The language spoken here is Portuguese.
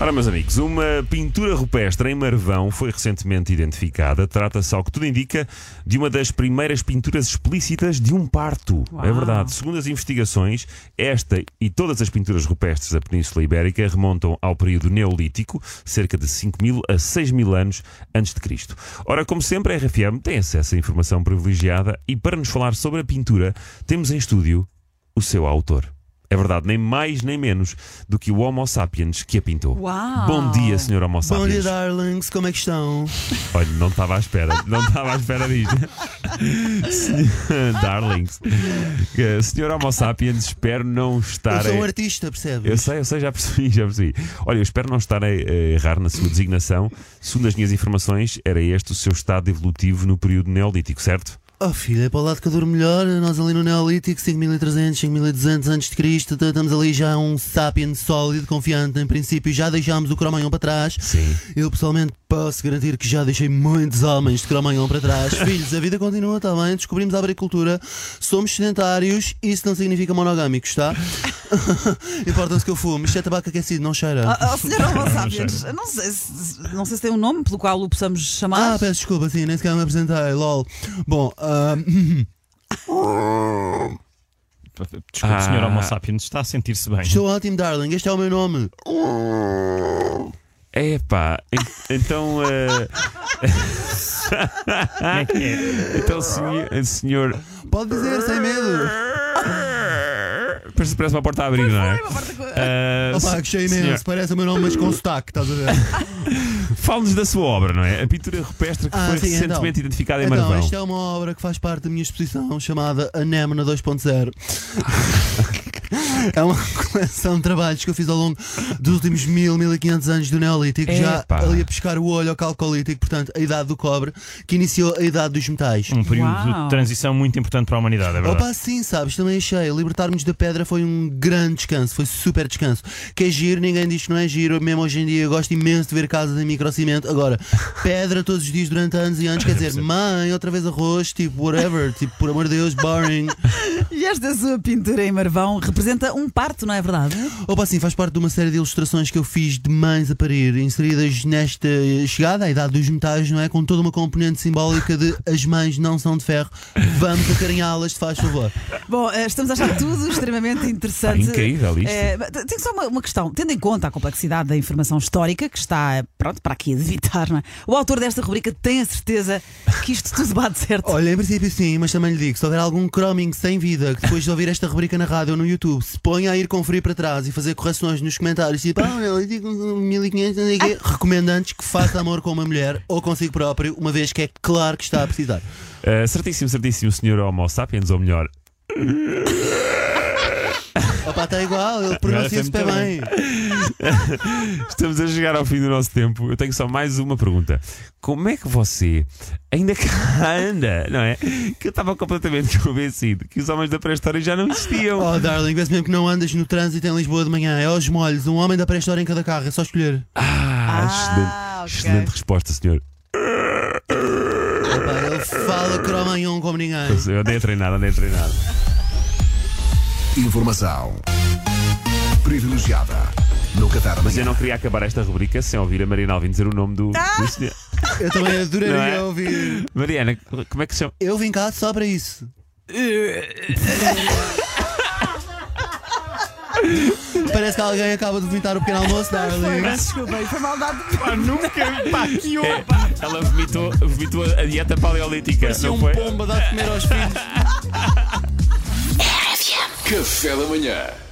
Ora, meus amigos, uma pintura rupestre em Marvão foi recentemente identificada. Trata-se, ao que tudo indica, de uma das primeiras pinturas explícitas de um parto. É verdade. Segundo as investigações, esta e todas as pinturas rupestres da Península Ibérica remontam ao período Neolítico, cerca de 5 mil a 6 mil anos antes de Cristo. Ora, como sempre, a RFM tem acesso a informação privilegiada e para nos falar sobre a pintura, temos em estúdio o seu autor. É verdade, nem mais nem menos do que o Homo sapiens que a pintou. Uau! Bom dia, senhor Homo Bom dia, sapiens. darlings, como é que estão? Olha, não estava à espera, não estava à espera disto. Darlings. Que, Senhor Homo sapiens, espero não estar. Eu sou um artista, percebes? Eu sei, eu sei, já percebi, já percebi. Olha, eu espero não estar a errar na sua designação. Segundo as minhas informações, era este o seu estado evolutivo no período neolítico, certo? Oh filho, é para o lado que eu durmo melhor. Nós ali no Neolítico, 5300, 5200 antes de Cristo, estamos ali já um sapien sólido, confiante. Em princípio, já deixámos o cromanhão para trás. Sim. Eu pessoalmente posso garantir que já deixei muitos homens de cromanhão para trás. Filhos, a vida continua, está bem? Descobrimos a agricultura, somos sedentários, isso não significa monogâmicos, tá? Importa-se que eu fumo. Isto é tabaco aquecido, não cheira. Ah, ah, senhor Homo sapiens, não sei, se, não sei se tem um nome pelo qual o possamos chamar. Ah, peço desculpa, sim, nem sequer me apresentei, lol. Bom, ah, Desculpe, Ah. senhor Homo sapiens, está a sentir-se bem. estou ótimo, darling, este é o meu nome. Epá, en- então. é é? então, senhor. senhor Pode dizer, sem medo. parece, parece uma porta a abrir, não é? Eh, Opa, que cheio senhor, imenso, parece o meu nome, mas com sotaque, estás a ver? Fale-nos da sua obra, não é? A pintura rupestre que Ah, foi sim, recentemente então. identificada em Então, Marvão. esta é uma obra que faz parte da minha exposição chamada Anémona 2.0. É uma coleção de trabalhos que eu fiz ao longo dos últimos 1000, 1500 anos do Neolítico, já ali a pescar o olho ao calcolítico, portanto, a idade do cobre, que iniciou a idade dos metais. Um período Uau. de transição muito importante para a humanidade, é verdade. Opa, sim, sabes, também achei. Libertar-nos da pedra foi um grande descanso, foi super descanso. Que é giro, ninguém diz que não é giro, mesmo hoje em dia eu gosto imenso de ver casas em microcimento. Agora, pedra todos os dias durante anos e anos, quer dizer, mãe, outra vez arroz, tipo, whatever, tipo, por amor de Deus, boring. E esta sua pintura em Marvão representa um parto, não é verdade? Opa, sim, faz parte de uma série de ilustrações que eu fiz de mães a parir, inseridas nesta chegada à idade dos metais, não é? Com toda uma componente simbólica de as mães não são de ferro, vamos acarinhá-las, faz favor. Bom, eh, estamos a achar tudo extremamente interessante. Pá, incrível isto. T- Tenho só uma, uma questão. Tendo em conta a complexidade da informação histórica, que está, pronto, para aqui a debitar, não é? O autor desta rubrica tem a certeza que isto tudo bate certo. Olha, em princípio sim, mas também lhe digo: se houver algum croming sem vida que depois de ouvir esta rubrica na rádio ou no YouTube se ponha a ir conferir para trás e fazer correções nos comentários, tipo, ah, eu digo 1500, não sei o quê", recomendo antes que faça amor com uma mulher ou consigo próprio, uma vez que é claro que está a precisar. Uh, certíssimo, certíssimo, senhor Homo sapiens, ou melhor, Opa, está igual, ele pronuncia super bem. estamos a chegar ao fim do nosso tempo. Eu tenho só mais uma pergunta. Como é que você ainda cá anda, não é? Que eu estava completamente convencido que os homens da pré-história já não existiam. Oh, darling, vê-se mesmo que não andas no trânsito em Lisboa de manhã, é aos molhos, um homem da pré-história em cada carro, é só escolher. Ah, Ah, excelente, ok. excelente resposta, senhor. Opa, ele fala cromanhão como ninguém. Eu andei a treinar, andei a treinar. Informação privilegiada no da Mas eu não queria acabar esta rubrica sem ouvir a Mariana Alvim dizer o nome do, do senhor. Eu também adoraria é? ouvir. Mariana, como é que se chama? Eu vim cá só para isso. Parece que alguém acaba de vomitar o pequeno almoço, darling. Desculpa, foi maldade. Pá, nunca, pá, que É, ela vomitou, vomitou a dieta paleolítica, Parecia não um foi? pombo a dar de comer aos filhos. Café da manhã.